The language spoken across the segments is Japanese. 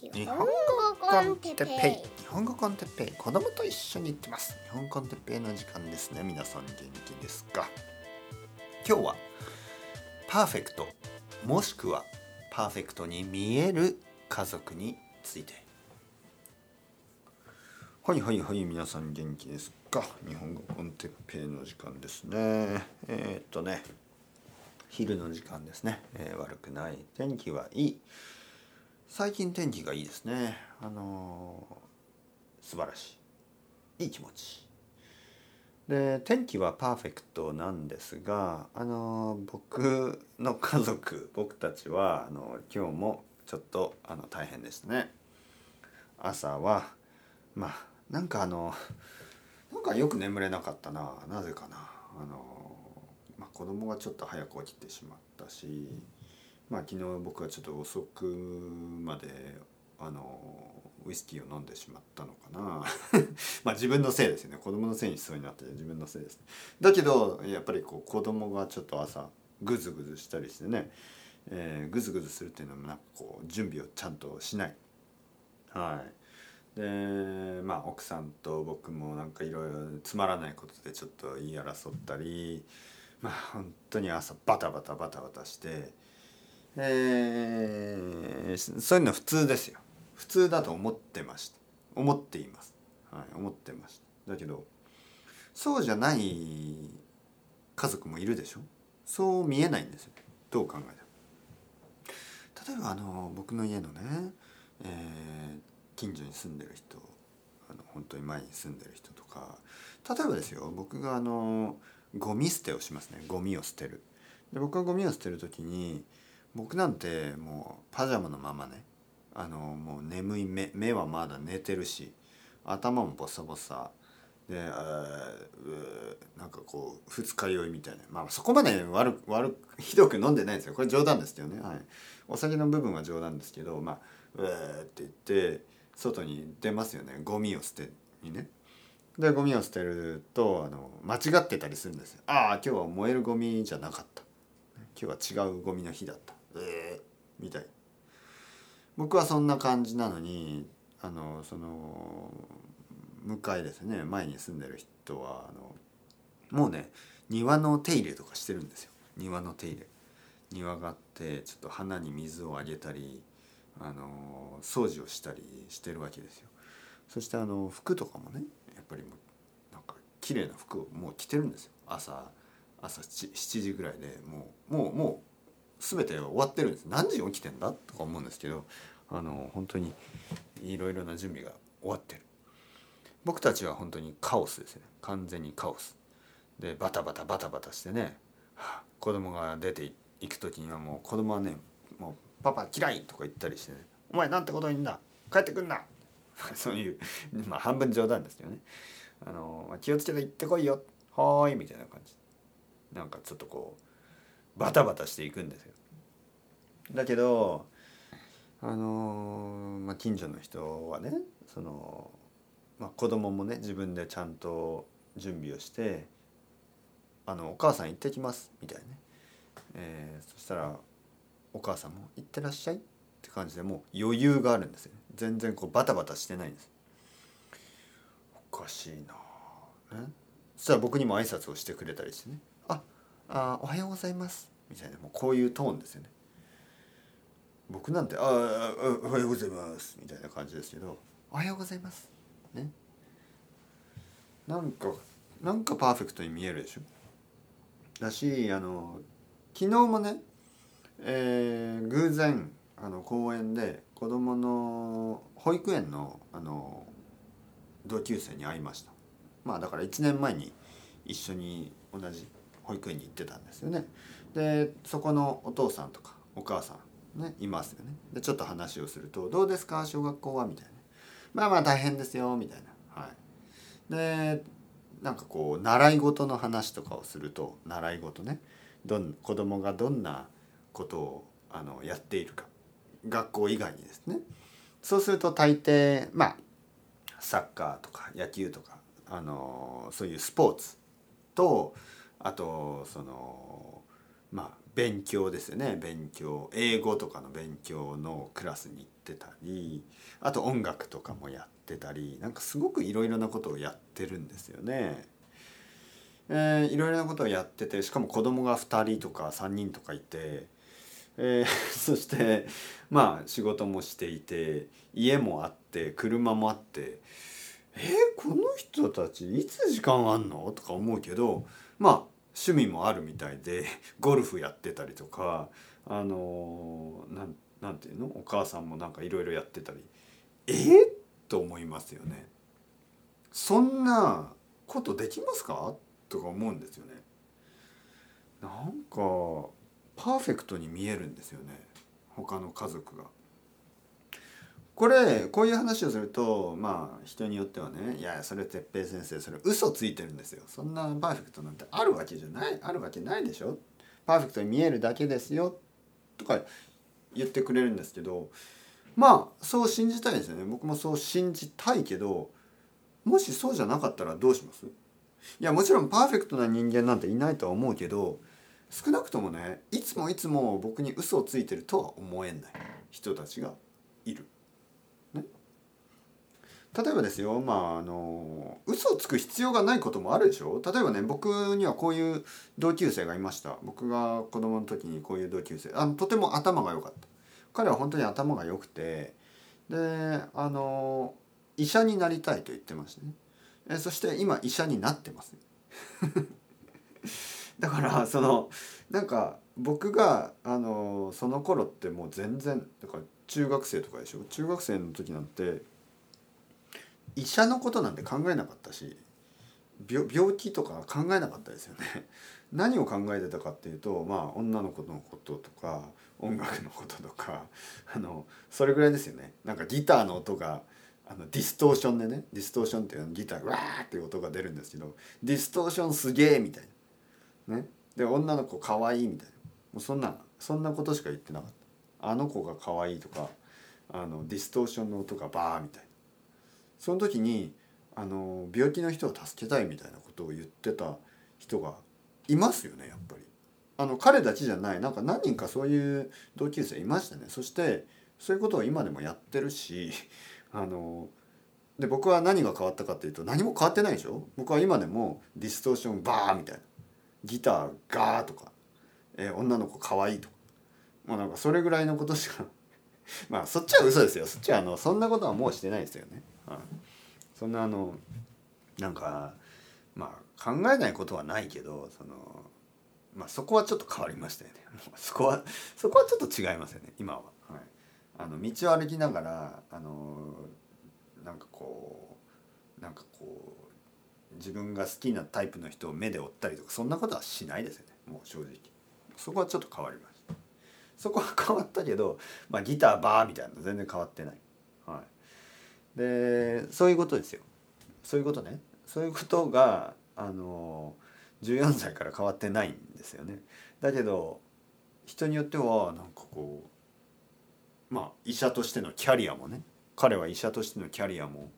日本語 con Teppei。日本語 con Teppei。子供と一緒に行ってます。日本 con Teppei の時間ですね。皆さん元気ですか？今日はパーフェクト。もしくはパーフェクトに見える家族について。はいはいはい皆さん元気ですか？日本語 con Teppei の時間ですね。えー、っとね昼の時間ですね、えー、悪くない。天気はいい。最近天気がいいですね。あのー、素晴らしい。いい気持ち。で天気はパーフェクトなんですがあの、僕の家族僕たちはあの今日もちょっとあの大変でしたね。朝はまあなんかあのなんかよく眠れなかったな。なぜかな。あの、まあ、子供がちょっと早く起きてしまったしまあ昨日僕はちょっと遅くまであのウイスキーを飲んでしまったのかな。まあ自分のせいですよね。子供のせいにしそうになって自分のせいです、ね、だけどやっぱりこう子供がちょっと朝グズグズしたりしてね、えー、グズグズするっていうのもなんかこう準備をちゃんとしない。はい。でまあ奥さんと僕もなんかいろいろつまらないことでちょっと言い争ったりまあ本当に朝バタバタバタバタしてえー、そういうの普通ですよ。普通だと思ってました。思っています、はい、思ってました。だけどそうじゃない家族もいるでしょ？そう見えないんですよ。どう考えても。例えばあの僕の家のね、えー、近所に住んでる人あの本当に前に住んでる人とか例えばですよ僕があのゴミ捨てをしますね。ゴミを捨てる。で僕がゴミを捨てる時に僕なんてもうパジャマのままねあのもう眠い目目はまだ寝てるし頭もボサボサでなんかこう二日酔いみたいなまあそこまで悪悪ひどく飲んでないんですよこれ冗談ですけどね、はい、お酒の部分は冗談ですけどまあうーって言って外に出ますよねゴミを捨てにね。でゴミを捨てるとあの間違ってたりするんですよ。ああ今日は燃えるゴミじゃなかった。今日は違うゴミの日だった。えー、みたい。僕はそんな感じなのにあのその向かいですね。前に住んでる人はあのもうね庭の手入れとかしてるんですよ。庭の手入れ。庭があってちょっと花に水をあげたりあの掃除をしたりしてるわけですよ。そしてあの服とかもねやっぱりもうなんか綺麗な服をもう着てるんですよ。朝朝 7, 時ぐらいでもうもうもう全て終わってるんです。何時起きてんだ？とか思うんですけどあの本当にいろいろな準備が終わってる。僕たちは本当にカオスですね。完全にカオス。でバタバタバタバタしてね、はあ、子供が出ていく時にはもう子供はね「もうパパ嫌い!」とか言ったりしてね「お前なんてこと言うんだ？帰ってくんな! 」そういうまあ半分冗談ですけどね。あの気をつけて行ってこいよ。はーいみたいな感じ。なんかちょっとこうバタバタしていくんですよ。だけどあのまあ、近所の人はねその、まあ、子供もね自分でちゃんと準備をして「あのお母さん行ってきます」みたいなね、えー、そしたらお母さんも「行ってらっしゃい」って感じでもう余裕があるんですよ全然こうバタバタしてないんです。おかしいなね。そしたら僕にも挨拶をしてくれたりしてね。あおはようございます」みたいなもうこういうトーンですよね。僕なんて「ああおはようございます」みたいな感じですけど「おはようございます」ね。なんかなんかパーフェクトに見えるでしょ。だしあの昨日もね、えー、偶然あの公園で子供の保育園のあの同級生に会いました。まあだから1年前に一緒に同じ保育園に行ってたんですよね。でそこのお父さんとかお母さんねいますよね。でちょっと話をすると「どうですか？小学校は?」みたいな「まあまあ大変ですよ」みたいな。はい、でなんかこう習い事の話とかをすると習い事ねどん子供がどんなことをあのやっているか学校以外にですねそうすると大抵まあサッカーとか野球とかあのそういうスポーツとあとそのまあ勉強ですよね。勉強。英語とかの勉強のクラスに行ってたりあと音楽とかもやってたりなんかすごくいろいろなことをやってるんですよね。えー、いろいろなことをやっててしかも子供が2人とか3人とかいて、えー、そしてまあ仕事もしていて家もあって車もあってえー、この人たちいつ時間あんの？とか思うけどまあ趣味もあるみたいで ゴルフやってたりとかあのー、なんなんていうの？お母さんもなんかいろいろやってたりえ？ー、と思いますよね。そんなことできますか？とか思うんですよね。なんかパーフェクトに見えるんですよね他の家族が。これこういう話をするとまあ人によってはねいやそれ哲平先生それ嘘ついてるんですよ。そんなパーフェクトなんてあるわけじゃないあるわけないでしょ。パーフェクトに見えるだけですよ。とか言ってくれるんですけどまあそう信じたいですよね。僕もそう信じたいけどもしそうじゃなかったらどうします？いやもちろんパーフェクトな人間なんていないとは思うけど少なくともねいつもいつも僕に嘘をついてるとは思えない。人たちがいる。例えばですよまああの嘘をつく必要がないこともあるでしょ？例えばね僕にはこういう同級生がいました。僕が子供の時にこういう同級生。あのとても頭が良かった。彼は本当に頭が良くてであの医者になりたいと言ってましたね。えそして今医者になってます。だからそのなんか僕があのその頃ってもう全然だから中学生とかでしょ？中学生の時なんて医者のことなんて考えなかったし病気とか考えなかったですよね。何を考えてたかっていうとまあ女の子のこととか音楽のこととか あのそれぐらいですよね。なんかギターの音があのディストーションでねディストーションっていうのギターがわーっていう音が出るんですけどディストーションすげえみたいな。ね、で女の子かわいいみたいなもうそんなそんなことしか言ってなかった。あの子がかわいいとかあのディストーションの音がバーみたいな。その時にあの病気の人を助けたいみたいなことを言ってた人がいますよねやっぱり。あの彼たちじゃない。なんか何人かそういう同級生いましたね。そしてそういうことを今でもやってるしあので僕は何が変わったかっていうと何も変わってないでしょ。僕は今でもディストーションバーみたいな。ギターガーとか、えー、女の子かわいいとか。もうなんかそれぐらいのことしかまあそっちは嘘ですよ。そっちはあのそんなことはもうしてないですよね。そんなあのなんかまあ考えないことはないけどそのまあそこはちょっと変わりましたよね。そこはそこはちょっと違いますよね今は、はい、あの道を歩きながらあのなんかこうなんかこう自分が好きなタイプの人を目で追ったりとかそんなことはしないですよねもう正直。そこはちょっと変わりました。そこは変わったけど、まあ、ギターバーみたいなの全然変わってないはい。でそういうことですよ。そういうことね。そういうことがあの14歳から変わってないんですよね。だけど人によってはなんかこうまあ医者としてのキャリアもね彼は医者としてのキャリアも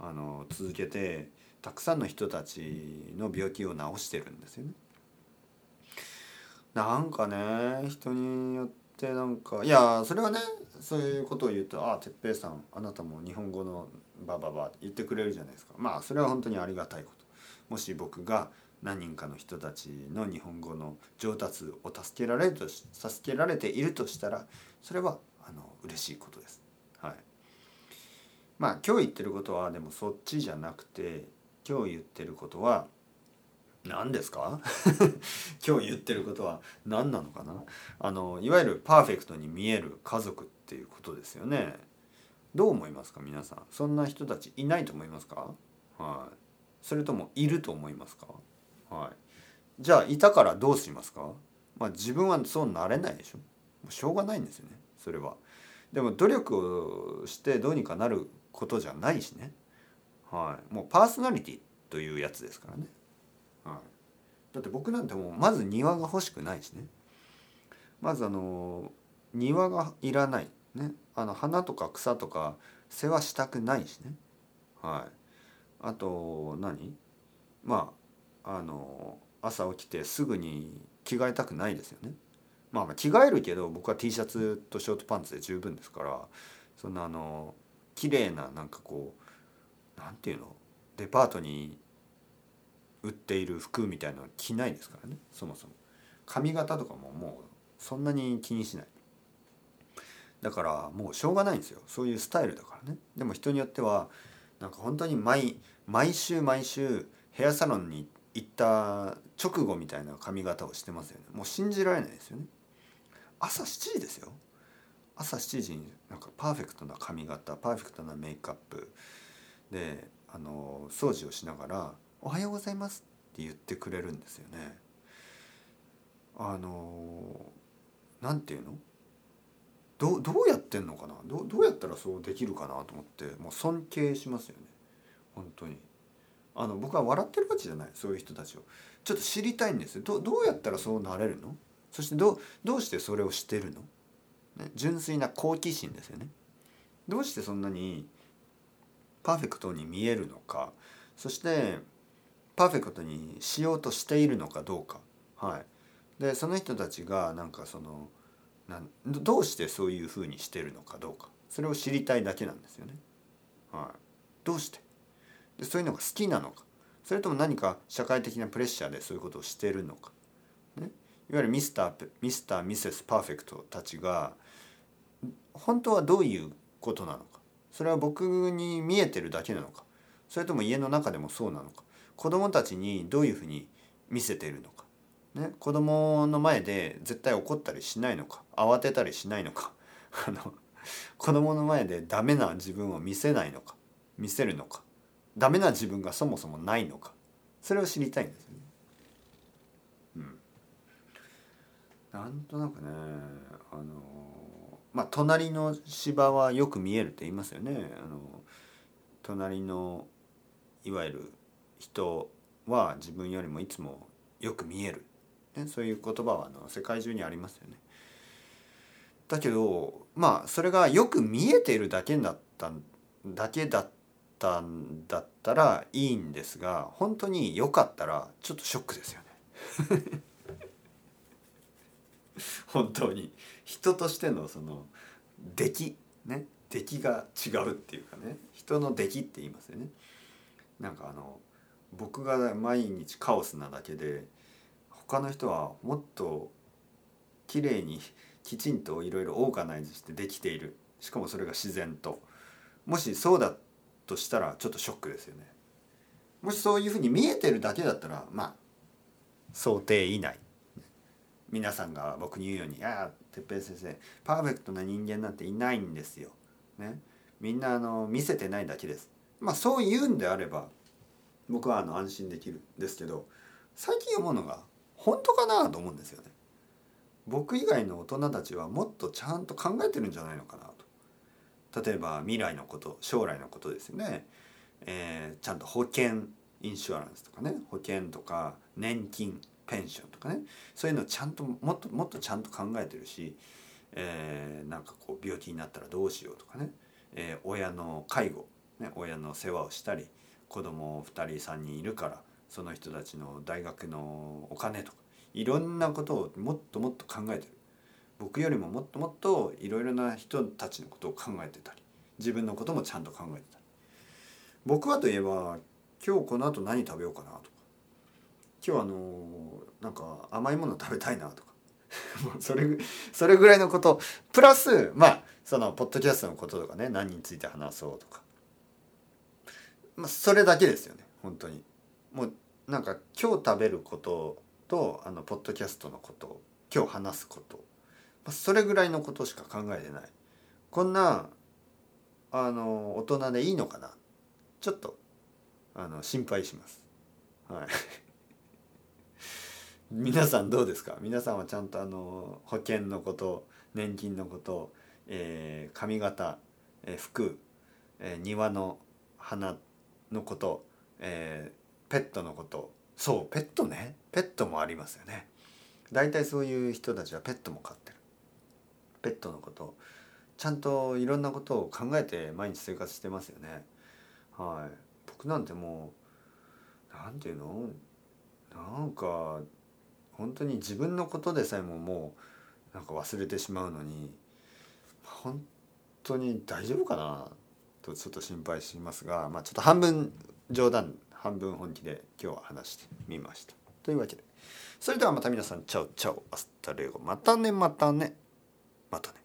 あの続けてたくさんの人たちの病気を治してるんですよね。なんかね人によってでなんかいやそれはねそういうことを言うと「ああ哲平さんあなたも日本語のバババ」って言ってくれるじゃないですか。まあそれは本当にありがたいこと。もし僕が何人かの人たちの日本語の上達を助けられると助けられているとしたらそれはあの嬉しいことです。はい、まあ今日言ってることはでもそっちじゃなくて今日言ってることは何ですか？今日言ってることは何なのかな？あのいわゆるパーフェクトに見える家族っていうことですよね。どう思いますか皆さん？そんな人たちいないと思いますか？はい。それともいると思いますか？はい。じゃあいたからどうしますか？まあ自分はそうなれないでしょ。しょうがないんですよねそれは。でも努力をしてどうにかなることじゃないしね。はい。もうパーソナリティというやつですからね。はい、だって僕なんてもうまず庭が欲しくないしね。まずあの庭がいらないね。あの花とか草とか世話したくないしね。はい。あと何？まああの朝起きてすぐに着替えたくないですよね。まあ着替えるけど僕は T シャツとショートパンツで十分ですからそんなあの綺麗ななんかこうなんていうの？デパートに売っている服みたいなの着ないですからね。そもそも。髪型とかももうそんなに気にしない。だからもうしょうがないんですよ。そういうスタイルだからね。でも人によってはなんか本当に毎毎週毎週ヘアサロンに行った直後みたいな髪型をしてますよね。もう信じられないですよね。朝7時ですよ。朝7時になんかパーフェクトな髪型パーフェクトなメイクアップであの掃除をしながら「おはようございます」って言ってくれるんですよね。あのなんていうの？どどうやってんのかな？どどうやったらそうできるかなと思ってもう尊敬しますよね。本当に。あの僕は笑ってるわけじゃないそういう人たちを。ちょっと知りたいんですよ。どどうやったらそうなれるの？そしてどどうしてそれをしてるの、ね、純粋な好奇心ですよね。どうしてそんなにパーフェクトに見えるのか？そしてパーフェクトにしようとしているのかどうか。はい。でその人たちがなんかそのなんどうしてそういうふうにしてるのかどうか。それを知りたいだけなんですよね。はい、どうして？でそういうのが好きなのか。それとも何か社会的なプレッシャーでそういうことをしてるのか、ね、いわゆるミスターミスターミセスパーフェクトたちが本当はどういうことなのか。それは僕に見えてるだけなのか。それとも家の中でもそうなのか。子供たちにどういうふうに見せているのか。ね、子供の前で絶対怒ったりしないのか。慌てたりしないのか。あの子供の前でダメな自分を見せないのか。見せるのか。ダメな自分がそもそもないのか。それを知りたいんですよね。うん、なんとなくねあのまあ隣の芝はよく見えるって言いますよね。あの隣のいわゆる人は自分よりもいつもよく見えるね、そういう言葉はあの世界中にありますよね。だけどまあそれがよく見えているだけだっただけだったんだったらいいんですが本当に良かったらちょっとショックですよね。本当に人としてのその出来ね出来が違うっていうかね人の出来って言いますよね。なんかあの僕が毎日カオスなだけで他の人はもっと綺麗にきちんといろいろオーガナイズしてできている。しかもそれが自然と。もしそうだとしたらちょっとショックですよね。もしそういうふうに見えてるだけだったらまあ想定以内。皆さんが僕に言うように「いや哲平先生パーフェクトな人間なんていないんですよ」ね。みんなあの見せてないだけです。まあそう言うんであれば僕はあの安心できるんですけど最近思うのが本当かなと思うんですよね。僕以外の大人たちはもっとちゃんと考えてるんじゃないのかなと。例えば未来のこと将来のことですよね。えー、ちゃんと保険インシュアランスとかね保険とか年金ペンションとかねそういうのをちゃんともっともっとちゃんと考えてるし、えー、なんかこう病気になったらどうしようとかね、えー、親の介護、ね、親の世話をしたり子供2人3人いるからその人たちの大学のお金とかいろんなことをもっともっと考えてる。僕よりももっともっといろいろな人たちのことを考えてたり自分のこともちゃんと考えてたり。僕はといえば今日この後何食べようかなとか今日あのなんか甘いもの食べたいなとか それそれぐらいのこと。プラスまあそのポッドキャストのこととかね何について話そうとか、まあ、それだけですよね。本当に。もうなんか今日食べることとあのポッドキャストのこと今日話すこと、まあ、それぐらいのことしか考えてない。こんなあの大人でいいのかな。ちょっとあの心配します。はい。皆さんどうですか？皆さんはちゃんとあの保険のこと年金のこと、えー、髪型、えー、服、えー、庭の花のこと、えー、ペットのこと。そうペットね。ペットもありますよね。大体そういう人たちはペットも飼ってる。ペットのこと。ちゃんといろんなことを考えて毎日生活してますよね。はい。僕なんてもう何て言うの？なんか本当に自分のことでさえももうなんか忘れてしまうのに本当に大丈夫かな？とちょっと心配しますが、まあ、ちょっと半分冗談半分本気で今日は話してみました。というわけでそれではまた皆さんチャオチャオアスタレゴまたねまたねまたね。